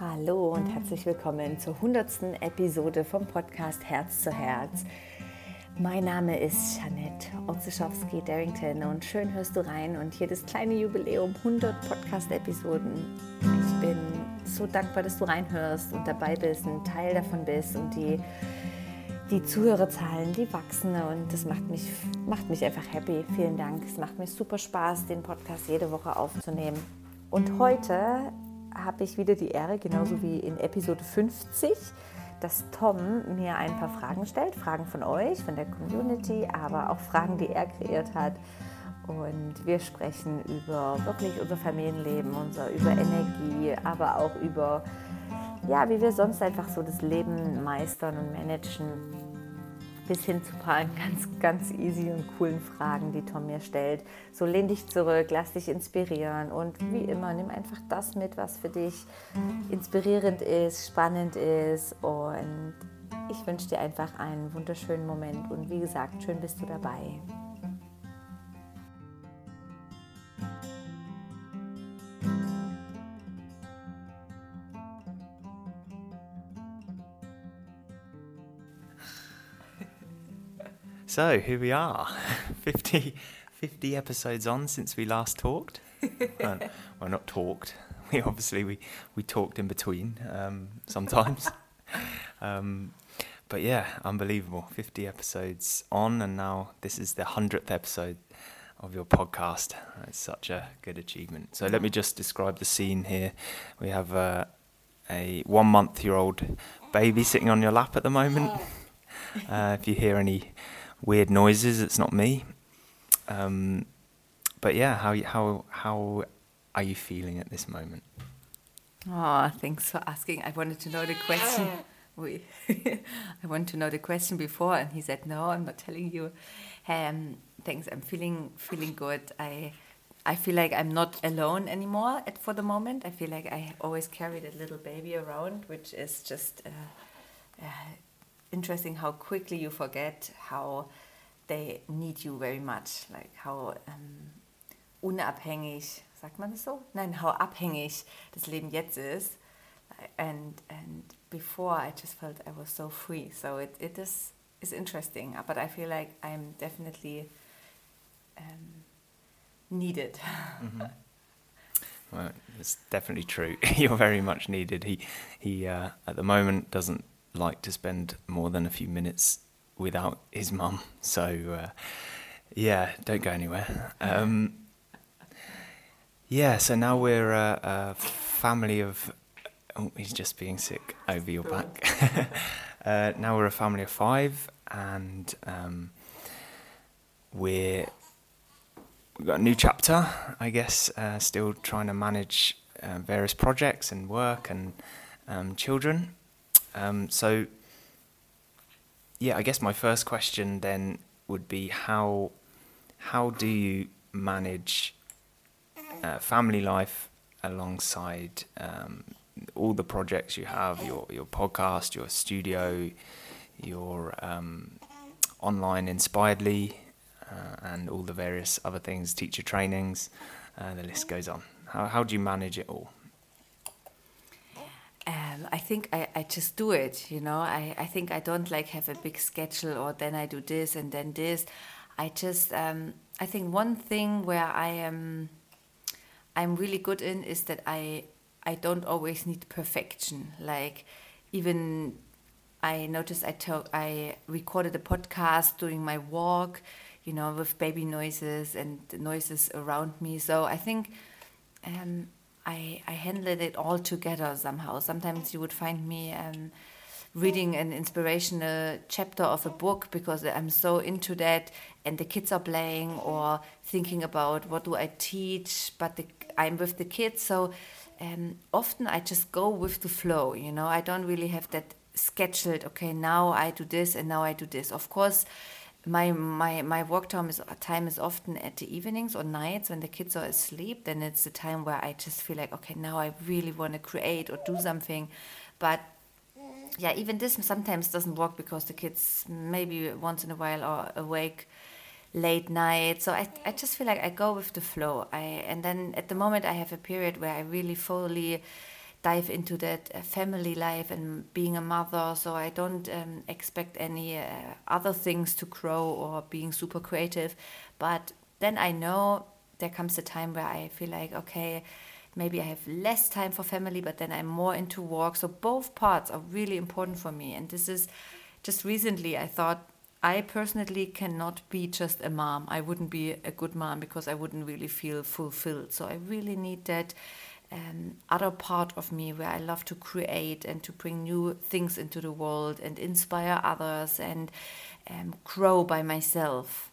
Hallo und herzlich willkommen zur 100. Episode vom Podcast Herz zu Herz. Mein Name ist Janette Otzeschowski-Darrington und schön hörst du rein und hier das kleine Jubiläum 100 Podcast-Episoden. Ich bin so dankbar, dass du reinhörst und dabei bist, ein Teil davon bist und die, die Zuhörerzahlen, die wachsen und das macht mich, macht mich einfach happy. Vielen Dank. Es macht mir super Spaß, den Podcast jede Woche aufzunehmen. Und heute habe ich wieder die Ehre, genauso wie in Episode 50, dass Tom mir ein paar Fragen stellt. Fragen von euch, von der Community, aber auch Fragen, die er kreiert hat. Und wir sprechen über wirklich unser Familienleben, unser, über Energie, aber auch über, ja, wie wir sonst einfach so das Leben meistern und managen bis hin zu ein paar ganz, ganz easy und coolen Fragen, die Tom mir stellt. So lehn dich zurück, lass dich inspirieren und wie immer, nimm einfach das mit, was für dich inspirierend ist, spannend ist und ich wünsche dir einfach einen wunderschönen Moment und wie gesagt, schön bist du dabei. So here we are, 50, 50 episodes on since we last talked. well, well, not talked. We obviously we, we talked in between um, sometimes. um, but yeah, unbelievable. 50 episodes on, and now this is the 100th episode of your podcast. It's such a good achievement. So let me just describe the scene here. We have uh, a one month year old baby sitting on your lap at the moment. Uh, if you hear any weird noises. It's not me. Um, but yeah, how how how are you feeling at this moment? Oh, thanks for asking. I wanted to know the question. We, I want to know the question before, and he said, "No, I'm not telling you." Um, thanks. I'm feeling feeling good. I I feel like I'm not alone anymore at, for the moment. I feel like I always carried a little baby around, which is just uh, uh, interesting how quickly you forget how they need you very much, like how um, unabhängig, sagt man das so? Nein, how abhängig das Leben jetzt ist. And and before I just felt I was so free. So it, it is is interesting, but I feel like I'm definitely um, needed. Mm-hmm. Well, it's definitely true. You're very much needed. He he uh, at the moment doesn't like to spend more than a few minutes without his mum. So, uh, yeah, don't go anywhere. Um, yeah, so now we're a, a, family of. Oh, he's just being sick over your back. uh, now we're a family of five, and um, we're we've got a new chapter. I guess uh, still trying to manage uh, various projects and work and um, children. Um, so, yeah, I guess my first question then would be how how do you manage uh, family life alongside um, all the projects you have your your podcast, your studio, your um, online inspiredly, uh, and all the various other things, teacher trainings, uh, the list goes on. How how do you manage it all? Um, I think I, I just do it, you know. I, I think I don't like have a big schedule or then I do this and then this. I just um, I think one thing where I am I'm really good in is that I I don't always need perfection. Like even I noticed I took I recorded a podcast during my walk, you know, with baby noises and noises around me. So I think um, I, I handled it all together somehow. Sometimes you would find me um, reading an inspirational chapter of a book because I'm so into that, and the kids are playing or thinking about what do I teach, but the, I'm with the kids. So um, often I just go with the flow, you know, I don't really have that scheduled, okay, now I do this and now I do this. Of course, my my my work time is time is often at the evenings or nights when the kids are asleep then it's the time where i just feel like okay now i really want to create or do something. But yeah even this sometimes doesn't work because the kids maybe once in a while are awake late night. So i i just feel like i go with the flow. I and then at the moment i have a period where i really fully dive into that uh, family life and being a mother. So I don't um, expect any uh, other things to grow or being super creative. But then I know there comes a time where I feel like, okay, maybe I have less time for family, but then I'm more into work. So both parts are really important for me. And this is just recently I thought I personally cannot be just a mom. I wouldn't be a good mom because I wouldn't really feel fulfilled. So I really need that um, other part of me where I love to create and to bring new things into the world and inspire others and um, grow by myself.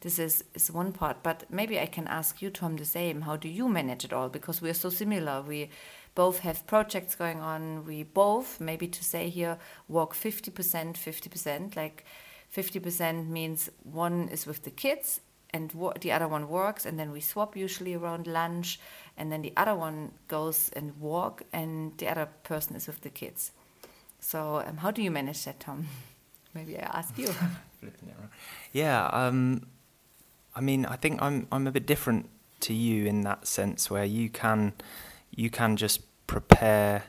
This is, is one part, but maybe I can ask you, Tom, the same. How do you manage it all? Because we are so similar. We both have projects going on. We both, maybe to say here, work 50%, 50%. Like 50% means one is with the kids and the other one works, and then we swap usually around lunch and then the other one goes and walk and the other person is with the kids. So um, how do you manage that tom? Maybe i ask you. Yeah um, i mean i think i'm i'm a bit different to you in that sense where you can you can just prepare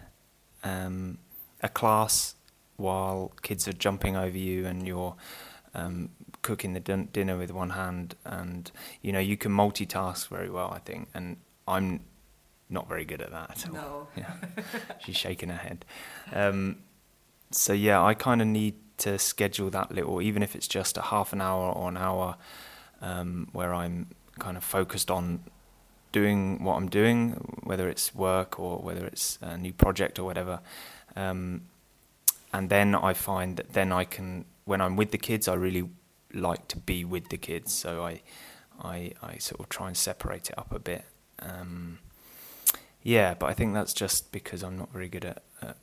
um, a class while kids are jumping over you and you're um, cooking the din- dinner with one hand and you know you can multitask very well i think and I'm not very good at that at all. No. Yeah. She's shaking her head. Um, so yeah, I kind of need to schedule that little, even if it's just a half an hour or an hour, um, where I'm kind of focused on doing what I'm doing, whether it's work or whether it's a new project or whatever. Um, and then I find that then I can, when I'm with the kids, I really like to be with the kids. So I, I, I sort of try and separate it up a bit um, yeah, but I think that's just because I'm not very good at, at,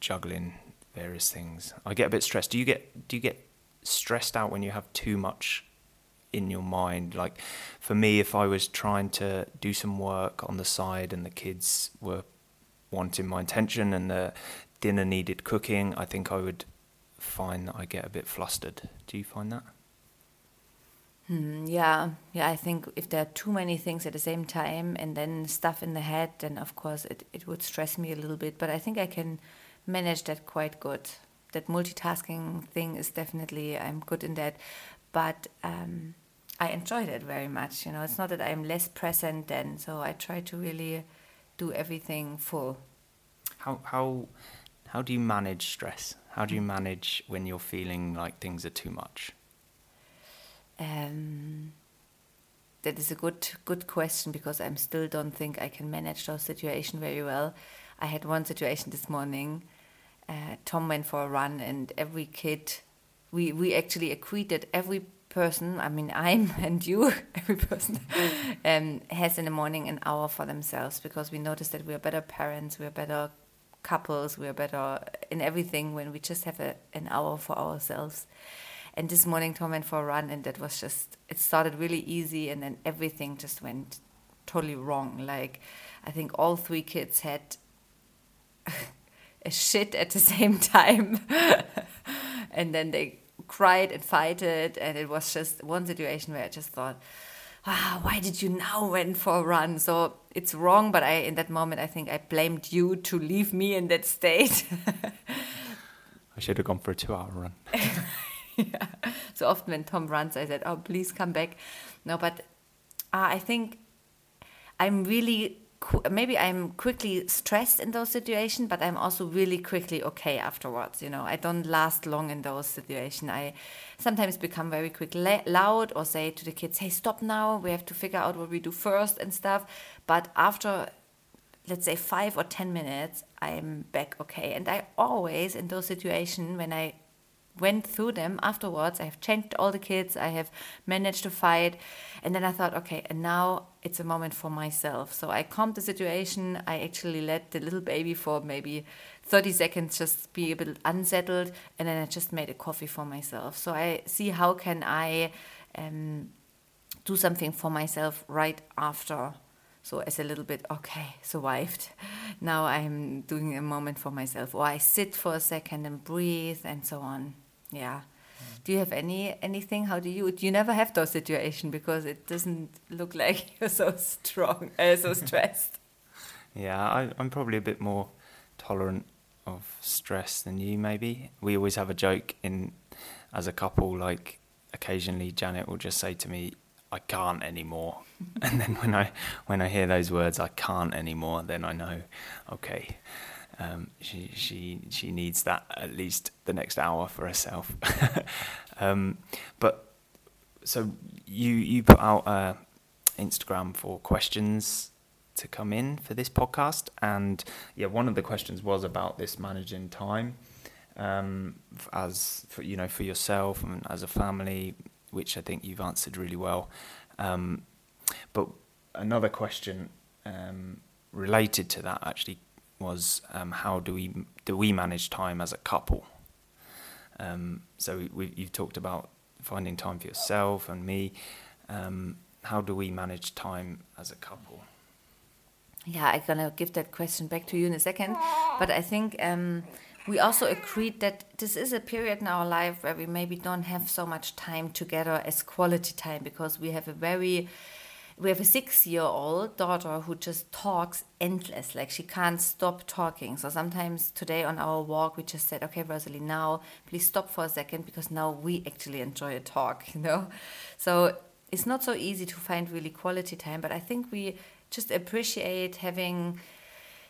juggling various things. I get a bit stressed. Do you get do you get stressed out when you have too much in your mind? Like for me, if I was trying to do some work on the side and the kids were wanting my attention and the dinner needed cooking, I think I would find that I get a bit flustered. Do you find that? Hmm, yeah, yeah. I think if there are too many things at the same time and then stuff in the head, then of course it, it would stress me a little bit. But I think I can manage that quite good. That multitasking thing is definitely I'm good in that, but um, I enjoy that very much. You know, it's not that I'm less present then, so I try to really do everything full. How how how do you manage stress? How do you manage when you're feeling like things are too much? Um, that is a good good question because I still don't think I can manage those situations very well. I had one situation this morning. Uh, Tom went for a run, and every kid, we we actually agreed that every person, I mean I'm and you, every person, um, has in the morning an hour for themselves because we noticed that we are better parents, we are better couples, we are better in everything when we just have a, an hour for ourselves. And this morning, Tom went for a run, and that was just, it started really easy, and then everything just went totally wrong. Like, I think all three kids had a shit at the same time. and then they cried and fighted, and it was just one situation where I just thought, ah, why did you now went for a run? So it's wrong, but I in that moment I think I blamed you to leave me in that state. I should have gone for a two-hour run. So often when Tom runs, I said, "Oh, please come back." No, but uh, I think I'm really maybe I'm quickly stressed in those situations, but I'm also really quickly okay afterwards. You know, I don't last long in those situations. I sometimes become very quick loud or say to the kids, "Hey, stop now! We have to figure out what we do first and stuff." But after let's say five or ten minutes, I'm back okay. And I always in those situations when I went through them afterwards. I have changed all the kids. I have managed to fight. And then I thought, okay, and now it's a moment for myself. So I calmed the situation. I actually let the little baby for maybe 30 seconds just be a bit unsettled. And then I just made a coffee for myself. So I see how can I um, do something for myself right after. So as a little bit, okay, survived. Now I'm doing a moment for myself, or I sit for a second and breathe, and so on. Yeah. Do you have any anything? How do you? You never have those situations because it doesn't look like you're so strong, uh, so stressed. yeah, I, I'm probably a bit more tolerant of stress than you. Maybe we always have a joke in as a couple. Like occasionally, Janet will just say to me, "I can't anymore," and then when I when I hear those words, "I can't anymore," then I know, okay. Um, she she she needs that at least the next hour for herself. um, but so you you put out uh, Instagram for questions to come in for this podcast, and yeah, one of the questions was about this managing time um, as for, you know for yourself and as a family, which I think you've answered really well. Um, but another question um, related to that actually was um, how do we do we manage time as a couple? Um, so we, you've talked about finding time for yourself and me. Um, how do we manage time as a couple? Yeah, I'm gonna give that question back to you in a second, but I think um, we also agreed that this is a period in our life where we maybe don't have so much time together as quality time because we have a very we have a six year old daughter who just talks endless like she can't stop talking. So sometimes today on our walk we just said okay rosalie now please stop for a second because now we actually enjoy a talk you know? So it's not so easy to find really quality time but i think we just appreciate having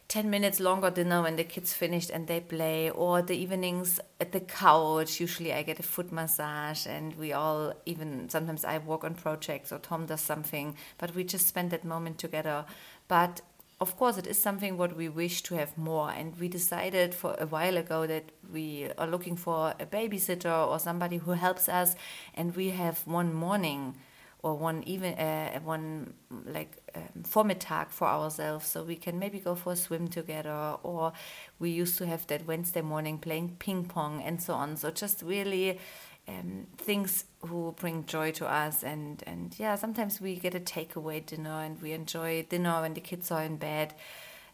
10 minutes longer dinner when the kids finished and they play or the evenings at the couch. Usually i get a foot massage and we all even sometimes i work on projects or tom does something but we just spend that moment together. But of course it is something what we wish to have more. And we decided for a while ago that we are looking for a babysitter or somebody who helps us. And we have one morning or one even uh, one like um, Vormittag for ourselves, so we can maybe go for a swim together, or we used to have that Wednesday morning playing ping pong and so on. So just really um, things who bring joy to us, and and yeah, sometimes we get a takeaway dinner and we enjoy dinner when the kids are in bed.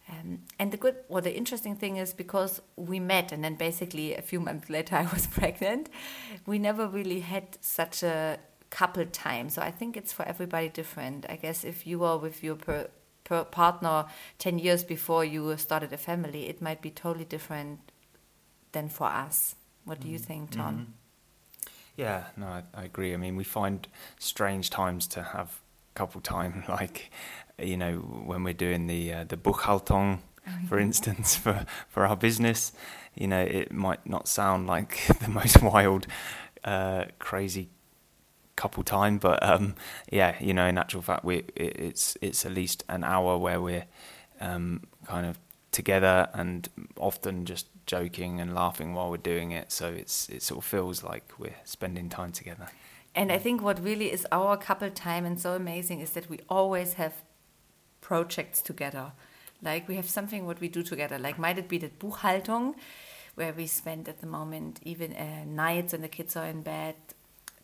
Um, and the good or the interesting thing is because we met and then basically a few months later I was pregnant, we never really had such a couple times. So I think it's for everybody different. I guess if you are with your per, per partner 10 years before you started a family, it might be totally different than for us. What do you mm-hmm. think, Tom? Mm-hmm. Yeah, no, I, I, agree. I mean, we find strange times to have couple time, like you know when we're doing the uh, the Buchhaltung, oh, for instance, for for our business. You know, it might not sound like the most wild, uh, crazy couple time, but um, yeah, you know, in actual fact, we it, it's it's at least an hour where we're um, kind of together and often just joking and laughing while we're doing it. So it's it sort of feels like we're spending time together. And I think what really is our couple time and so amazing is that we always have projects together. Like we have something what we do together. Like might it be that Buchhaltung, where we spend at the moment even uh, nights when the kids are in bed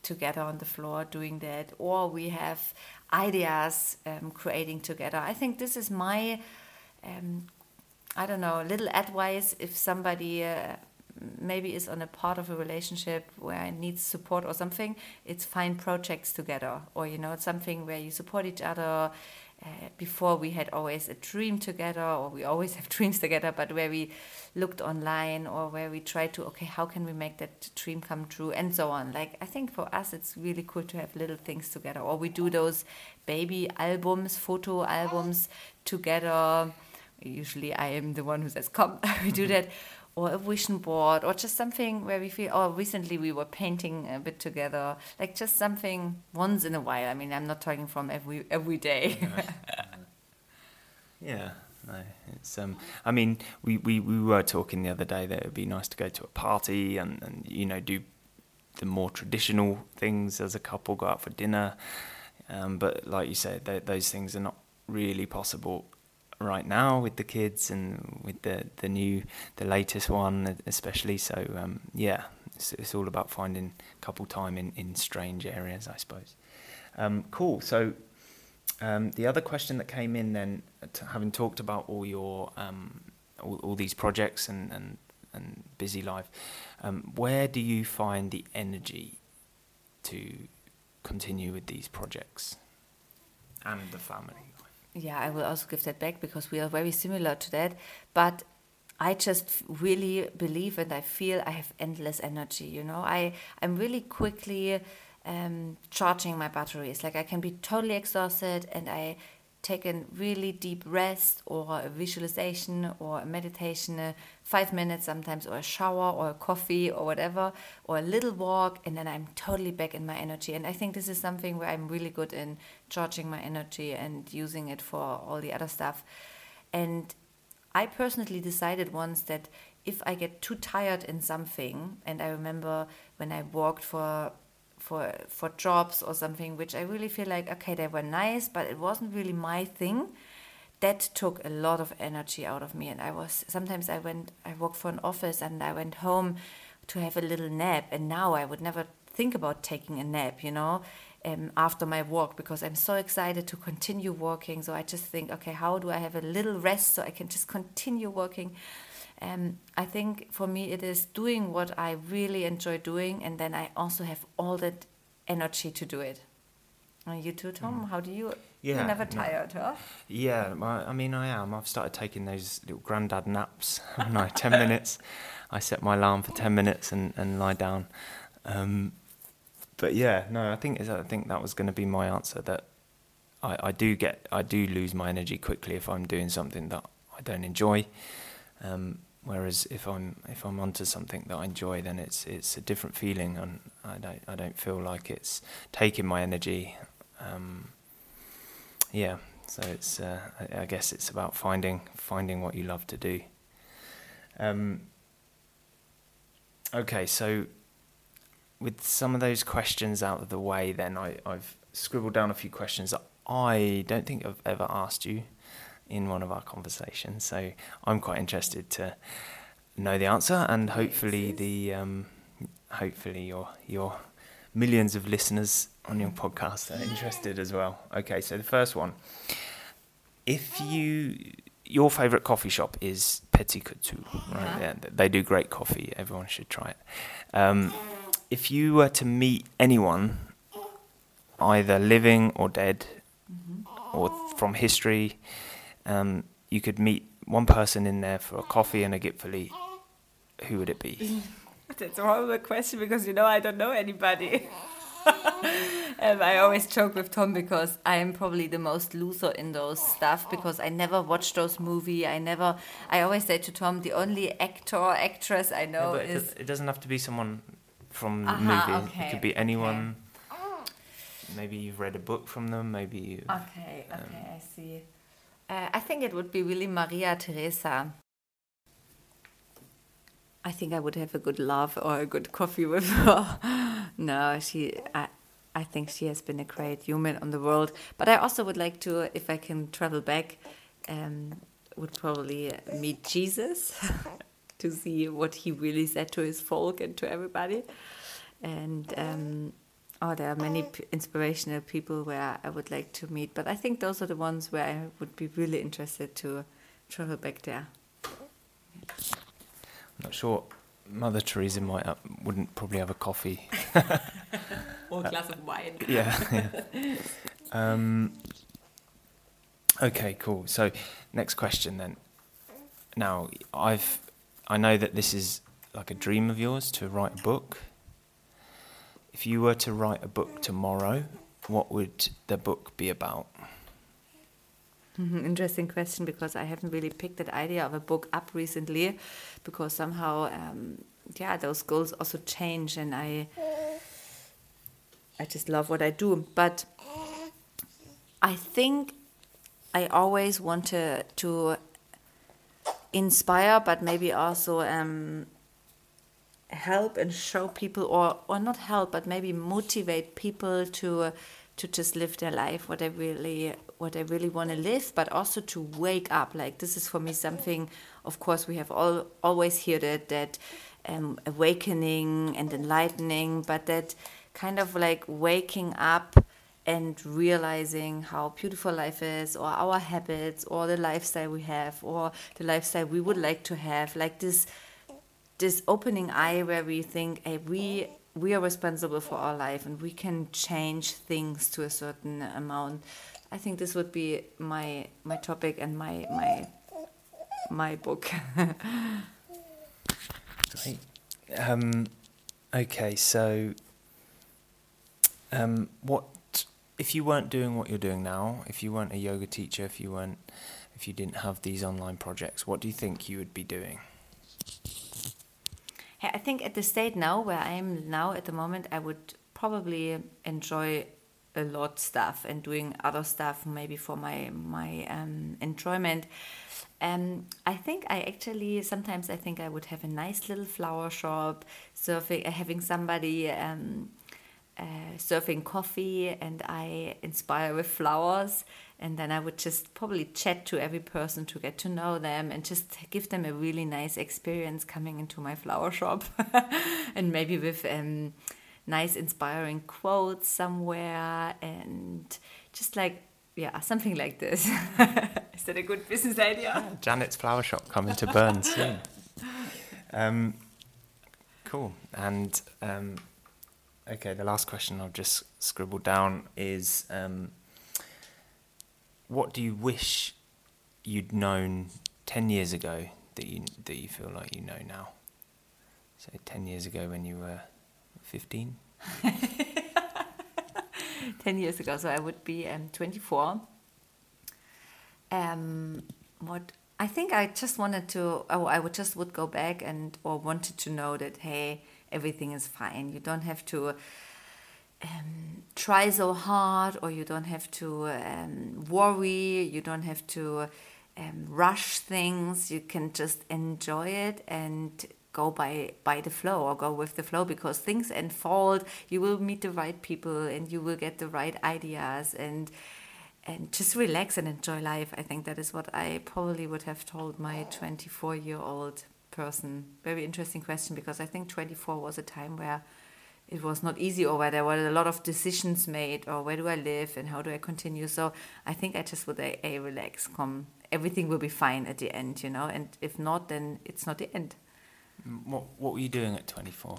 together on the floor doing that, or we have ideas um, creating together. I think this is my, um, I don't know, little advice if somebody uh, maybe is on a part of a relationship where it needs support or something, it's find projects together, or you know, it's something where you support each other uh, before we had always a dream together or we always have dreams together but where we looked online or where we tried to okay how can we make that dream come true and so on. Like i think for us it's really cool to have little things together or we do those baby albums photo albums together. Usually i am the one who says come we do that or a vision board or just something where we feel oh recently we were painting a bit together. Like just something once in a while. I mean i'm not talking from every every day. Yeah. No it's um i mean we, we we were talking the other day that it would be nice to go to a party and and you know do the more traditional things as a couple go out for dinner. Um, but like you said those things are not really possible right now with the kids and with the the new the latest one especially. So um, yeah it's, it's, all about finding couple time in in strange areas i suppose. Um, cool. So um, the other question that came in then having talked about all your um, all, all, these projects and and, and busy life um, where do you find the energy to continue with these projects and the family yeah, I will also give that back because we are very similar to that. But I just really believe and I feel I have endless energy. You know, I I'm really quickly um, charging my batteries. Like I can be totally exhausted and I take a really deep rest or a visualization or a meditation, uh, five minutes sometimes, or a shower or a coffee or whatever, or a little walk, and then I'm totally back in my energy. And I think this is something where I'm really good in charging my energy and using it for all the other stuff. And I personally decided once that if I get too tired in something, and I remember when I walked for for for jobs or something which I really feel like okay they were nice but it wasn't really my thing. That took a lot of energy out of me and I was sometimes I went I worked for an office and I went home to have a little nap and now I would never think about taking a nap you know um, after my walk because I'm so excited to continue working. So I just think okay how do I have a little rest so I can just continue working um, I think for me it is doing what I really enjoy doing, and then I also have all that energy to do it. And you too, Tom? Mm. How do you? Yeah, you're never tired, huh? Yeah, I mean, I am. I've started taking those little granddad naps. no, ten minutes. I set my alarm for ten minutes and, and lie down. Um, but yeah, no, I think I think that was going to be my answer. That I, I do get I do lose my energy quickly if I'm doing something that I don't enjoy. Um, Whereas if I'm if I'm onto something that I enjoy, then it's it's a different feeling, and I don't I don't feel like it's taking my energy. Um, yeah, so it's uh, I, I, guess it's about finding finding what you love to do. Um, okay, so with some of those questions out of the way, then I, I've scribbled down a few questions that I don't think I've ever asked you in one of our conversations. So I'm quite interested to know the answer, and hopefully the um, hopefully your your millions of listeners on your podcast are interested as well. Okay, so the first one, if you your favorite coffee shop is Petit Couture, right? Uh-huh. Yeah, they do great coffee. Everyone should try it. Um, if you were to meet anyone, either living or dead, mm-hmm. or from history, um, you could meet one person in there for a coffee and a gipfeli, who would it be? That's a horrible question because you know I don't know anybody. um, I always joke with Tom because I am probably the most loser in those stuff because I never watch those movie. I never. I always say to Tom, the only actor actress I know yeah, is. It, doesn't have to be someone from the movie. Okay. It could be anyone. Okay. Maybe you've read a book from them. Maybe you. Okay. Okay. Um, I see. Uh, I think it would be really Maria Teresa. I think I would have a good laugh or a good coffee with her. no, she. I, I think she has been a great human on the world. But I also would like to, if I can travel back, um, would probably meet Jesus to see what he really said to his folk and to everybody. And um, Oh, there are many inspirational people where I would like to meet, but I think those are the ones where I would be really interested to travel back there. I'm not sure. Mother Teresa might uh, wouldn't probably have a coffee or a glass of wine. yeah. yeah. Um, okay, cool. So, next question then. Now, I've I know that this is like a dream of yours to write a book. If you were to write a book tomorrow, what would the book be about? Mm-hmm. Interesting question because I haven't really picked that idea of a book up recently because somehow, um, yeah, those goals also change and I, I just love what I do. But I think I always wanted to inspire, but maybe also um, help and show people or or not help but maybe motivate people to uh, to just live their life what they really what they really want to live but also to wake up. Like this is for me something of course we have all always heard it that um, awakening and enlightening but that kind of like waking up and realizing how beautiful life is or our habits or the lifestyle we have or the lifestyle we would like to have like this this opening eye where we think, hey, we we are responsible for our life and we can change things to a certain amount. I think this would be my my topic and my my my book. Um, okay, so um, what if you weren't doing what you're doing now? If you weren't a yoga teacher, if you weren't, if you didn't have these online projects, what do you think you would be doing? I think at the state now where I am now at the moment, I would probably enjoy a lot stuff and doing other stuff maybe for my my um, enjoyment. Um, I think I actually sometimes I think I would have a nice little flower shop, surfing, having somebody um, uh, serving coffee, and I inspire with flowers, and then I would just probably chat to every person to get to know them and just give them a really nice experience coming into my flower shop, and maybe with um, nice inspiring quotes somewhere, and just like yeah, something like this. Is that a good business idea? Janet's flower shop coming to Bern soon. Um, cool. And um, okay, the last question I've just scribbled down is um, what do you wish you'd known 10 years ago that you, that you feel like you know now? So 10 years ago when you were 15? 10 years ago, so I would be um, 24. Um, what I think I just wanted to, oh, I would just would go back and or wanted to know that hey, everything is fine. You don't have to um, try so hard, or you don't have to um, worry. You don't have to um, rush things. You can just enjoy it and go by by the flow or go with the flow because things unfold you will meet the right people and you will get the right ideas and and just relax and enjoy life i think that is what i probably would have told my 24 year old person. Very interesting question because i think 24 was a time where it was not easy or where there were a lot of decisions made or where do i live and how do i continue? So i think i just would a, a relax come everything will be fine at the end you know? And if not then it's not the end. What What were you doing at 24?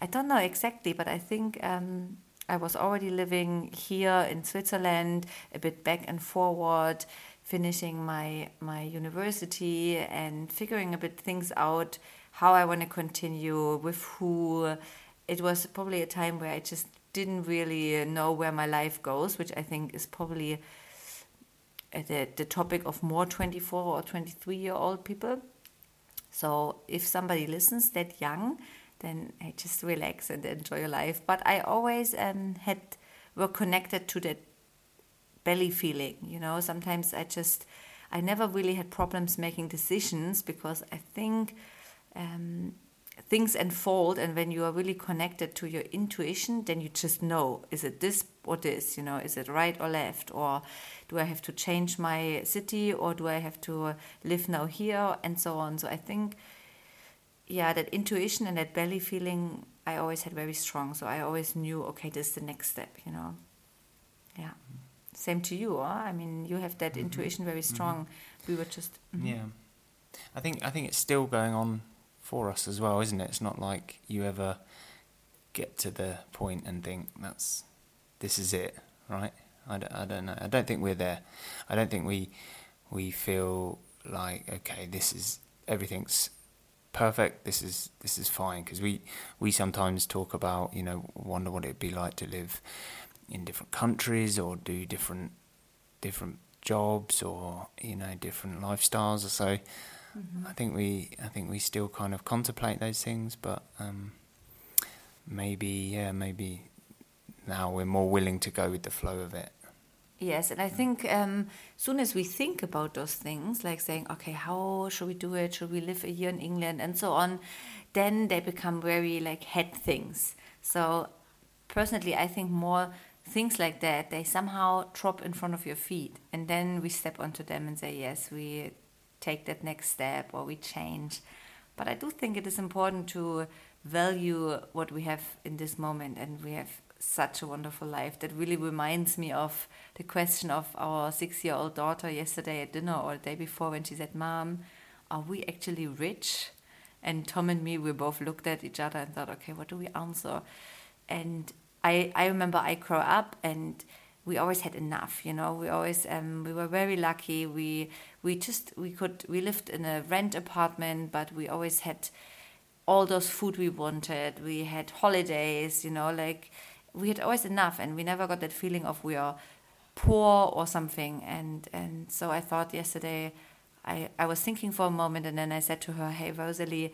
I don't know exactly, but I think um, I was already living here in Switzerland, a bit back and forward, finishing my my university and figuring a bit things out, how I want to continue with who. It was probably a time where I just didn't really know where my life goes, which I think is probably uh, the, the topic of more 24 or 23 year old people. So if somebody listens that young, then I just relax and enjoy your life. But I always um, had were connected to that belly feeling. You know, sometimes I just I never really had problems making decisions because I think um, things unfold and when you are really connected to your intuition then you just know is it this or this you know? Is it right or left? Or do i have to change my city or do i have to live now here? And so on. So i think yeah that intuition and that belly feeling i always had very strong. So i always knew okay this is the next step you know? Yeah same to you i mean you have that mm-hmm. intuition very mm-hmm. strong mm-hmm. we were just mm-hmm. yeah i think i think it's still going on for us as well, isn't it? It's not like you ever get to the point and think that's this is it, right? I don't, I don't know. I don't think we're there. I don't think we we feel like okay, this is everything's perfect. This is this is fine because we we sometimes talk about you know wonder what it'd be like to live in different countries or do different different jobs or you know different lifestyles or so Mm-hmm. I think we I think we still kind of contemplate those things, but um, maybe yeah maybe now we're more willing to go with the flow of it. Yes, and I think um, soon as we think about those things, like saying, okay, how should we do it? Should we live a year in England and so on? Then they become very like head things. So personally, I think more things like that they somehow drop in front of your feet, and then we step onto them and say, yes, we take that next step or we change. But I do think it is important to value what we have in this moment, and we have such a wonderful life that really reminds me of the question of our six year old daughter yesterday at dinner or the day before when she said, Mom, are we actually rich? And Tom and me, we both looked at each other and thought, okay, what do we answer? And I, I remember I grew up and we always had enough. You know, we always um, we were very lucky. We we just we could we lived in a rent apartment, but we always had all those food we wanted. We had holidays. You know, like we had always enough, and we never got that feeling of we are poor or something. And and so I thought yesterday, I I was thinking for a moment, and then I said to her, Hey Rosalie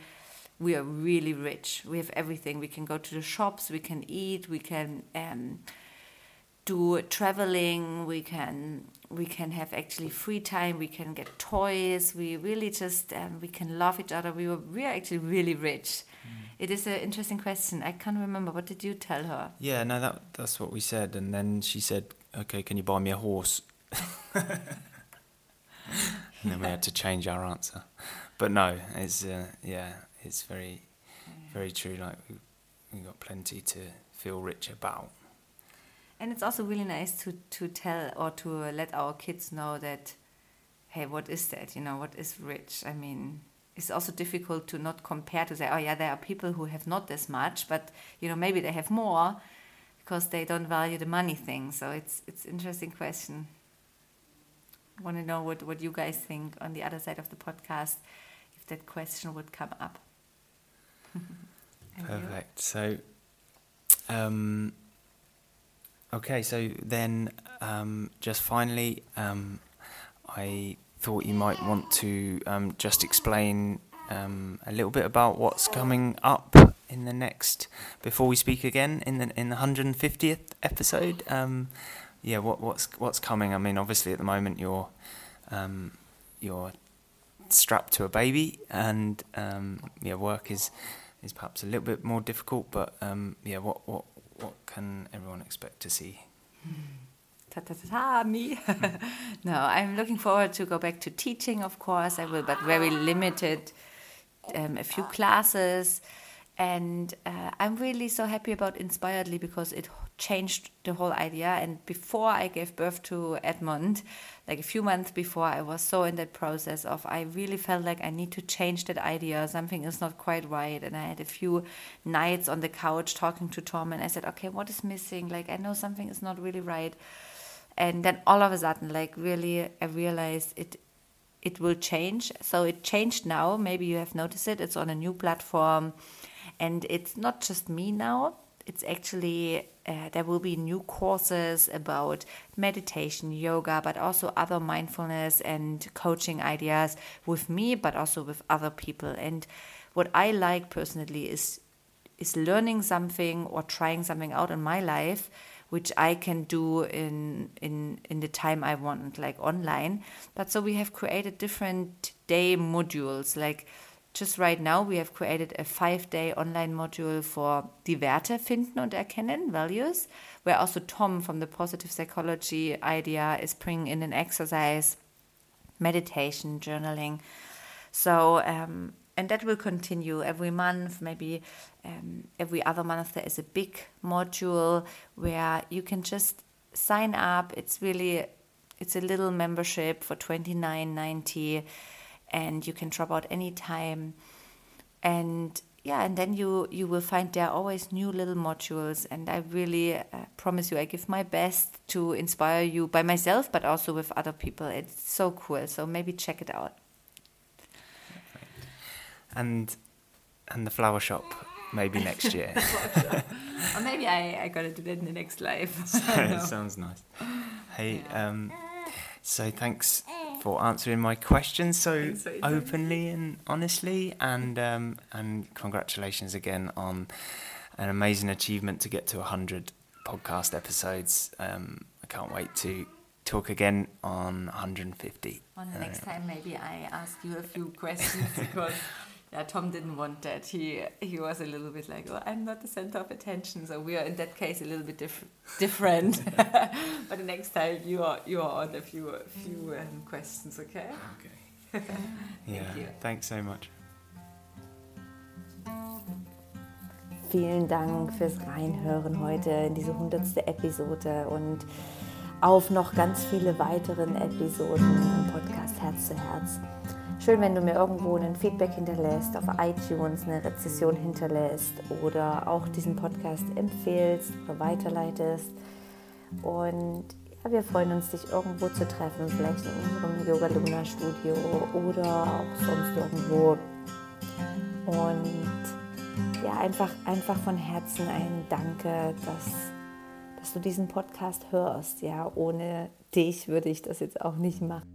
we are really rich. We have everything. We can go to the shops, we can eat, we can um, do traveling, we can we can have actually free time, we can get toys. We really just um, we can love each other. We were we are actually really rich. Mm. It is an interesting question. I can't remember. What did you tell her? Yeah, no, that that's what we said, and then she said, "Okay, can you buy me a horse?" and then we had to change our answer. But no, it's uh, yeah, it's very, very true. Like we we got plenty to feel rich about. And it's also really nice to to tell or to let our kids know that, hey, what is that? You know, what is rich? I mean, it's also difficult to not compare to say, oh yeah, there are people who have not this much, but you know maybe they have more because they don't value the money thing. So it's it's interesting question. I want to know what what you guys think on the other side of the podcast if that question would come up. Perfect. So, um, okay, so then um, just finally, um, I thought you might want to um, just explain um, a little bit about what's coming up in the next before we speak again in the in the 150th episode. Um, yeah, what what's what's coming? I mean, obviously at the moment you're you're strapped to a baby, and yeah, work is is perhaps a little bit more difficult. But um, yeah, what what what can everyone expect to see? Ta ta ta, ta me. no, I'm looking forward to go back to teaching. Of course, I will, but very limited. Um, a few classes, and uh, I'm really so happy about Inspiredly because it changed the whole idea. And before I gave birth to Edmund, like a few months before, I was so in that process of I really felt like I need to change that idea. Something is not quite right. And I had a few nights on the couch talking to Tom, and I said, okay, what is missing? Like, I know something is not really right. And then all of a sudden, like, really, I realized it. It will change. So it changed now. Maybe you have noticed it. It's on a new platform. And it's not just me now it's actually uh, there will be new courses about meditation, yoga, but also other mindfulness and coaching ideas with me, but also with other people. And what I like personally is is learning something or trying something out in my life which I can do in in in the time I want, like online. But so we have created different day modules, like just right now, we have created a five day online module for die Werte finden und erkennen, values, where also Tom from the positive psychology idea is bringing in an exercise, meditation, journaling. So, um, and that will continue every month, maybe um, every other month. There is a big module where you can just sign up. It's really, it's a little membership for twenty nine ninety and you can drop out anytime. And yeah, and then you you will find there are always new little modules, and I really uh, promise you, I give my best to inspire you by myself, but also with other people. It's so cool. So maybe check it out. And and the flower shop maybe next year. or maybe I, I gotta do that in the next life. sounds nice. Hey, um, so thanks for answering my questions so, so openly and honestly, and um, and congratulations again on an amazing achievement to get to hundred podcast episodes. Um, I can't wait to talk again on 150. On the next uh, time, maybe I ask you a few questions because yeah, Tom didn't want that. He he was a little bit like, "Oh, I'm not the center of attention." So we are in that case a little bit diff- different. but the next time you are you are on a few few um, questions, okay? Okay. yeah. You. Thanks so much. Vielen Dank fürs Reinhören heute in diese hundertste Episode und auf noch ganz viele weiteren Episoden im Podcast Herz zu Herz. Schön, wenn du mir irgendwo ein Feedback hinterlässt, auf iTunes eine Rezession hinterlässt oder auch diesen Podcast empfehlst oder weiterleitest. Und ja, wir freuen uns, dich irgendwo zu treffen, vielleicht in unserem Yoga Luna Studio oder auch sonst irgendwo. Und ja, einfach, einfach von Herzen ein Danke, dass, dass du diesen Podcast hörst. Ja, ohne dich würde ich das jetzt auch nicht machen.